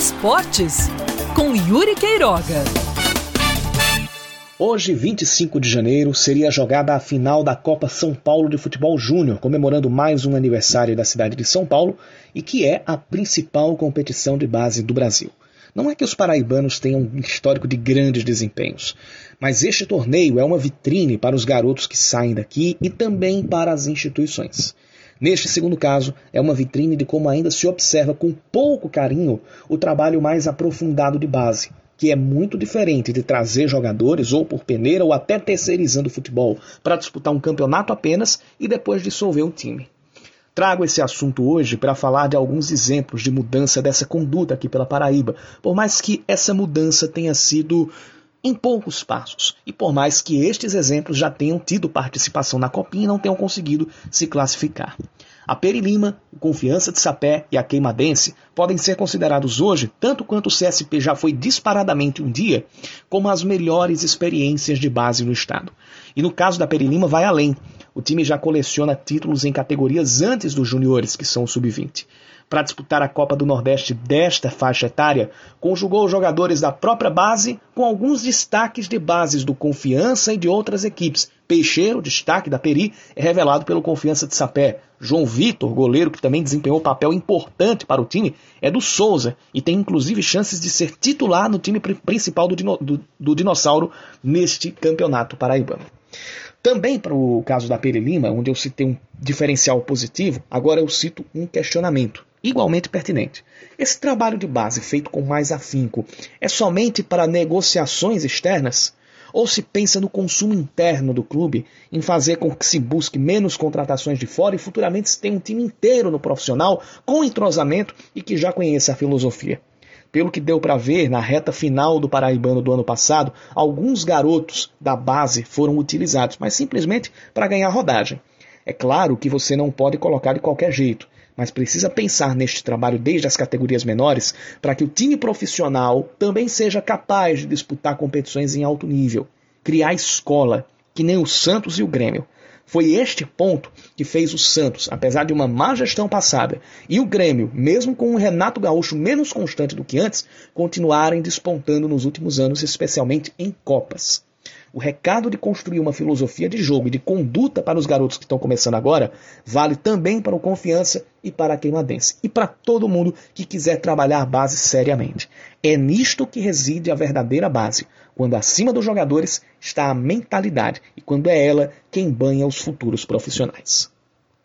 Esportes, com Yuri Queiroga. Hoje, 25 de janeiro, seria jogada a final da Copa São Paulo de Futebol Júnior, comemorando mais um aniversário da cidade de São Paulo e que é a principal competição de base do Brasil. Não é que os paraibanos tenham um histórico de grandes desempenhos, mas este torneio é uma vitrine para os garotos que saem daqui e também para as instituições. Neste segundo caso, é uma vitrine de como ainda se observa com pouco carinho o trabalho mais aprofundado de base, que é muito diferente de trazer jogadores ou por peneira ou até terceirizando o futebol para disputar um campeonato apenas e depois dissolver o time. Trago esse assunto hoje para falar de alguns exemplos de mudança dessa conduta aqui pela Paraíba, por mais que essa mudança tenha sido em poucos passos, e por mais que estes exemplos já tenham tido participação na Copinha e não tenham conseguido se classificar. A Perilima, o Confiança de Sapé e a Queimadense podem ser considerados hoje, tanto quanto o CSP já foi disparadamente um dia, como as melhores experiências de base no estado. E no caso da Perilima vai além. O time já coleciona títulos em categorias antes dos juniores, que são o sub-20 para disputar a Copa do Nordeste desta faixa etária, conjugou jogadores da própria base com alguns destaques de bases do Confiança e de outras equipes. Peixeiro, destaque da Peri, é revelado pelo Confiança de Sapé. João Vitor, goleiro que também desempenhou papel importante para o time, é do Souza e tem inclusive chances de ser titular no time principal do, dino, do, do Dinossauro neste campeonato paraibano. Também para o caso da Peri Lima, onde eu citei um diferencial positivo, agora eu cito um questionamento igualmente pertinente. Esse trabalho de base feito com mais afinco é somente para negociações externas? Ou se pensa no consumo interno do clube, em fazer com que se busque menos contratações de fora e futuramente se tenha um time inteiro no profissional com entrosamento e que já conheça a filosofia? Pelo que deu para ver na reta final do Paraibano do ano passado, alguns garotos da base foram utilizados, mas simplesmente para ganhar rodagem. É claro que você não pode colocar de qualquer jeito mas precisa pensar neste trabalho desde as categorias menores para que o time profissional também seja capaz de disputar competições em alto nível, criar escola, que nem o Santos e o Grêmio. Foi este ponto que fez o Santos, apesar de uma má gestão passada, e o Grêmio, mesmo com um Renato Gaúcho menos constante do que antes, continuarem despontando nos últimos anos, especialmente em Copas. O recado de construir uma filosofia de jogo e de conduta para os garotos que estão começando agora vale também para o Confiança e para a Queimadense e para todo mundo que quiser trabalhar base seriamente. É nisto que reside a verdadeira base, quando acima dos jogadores está a mentalidade e quando é ela quem banha os futuros profissionais.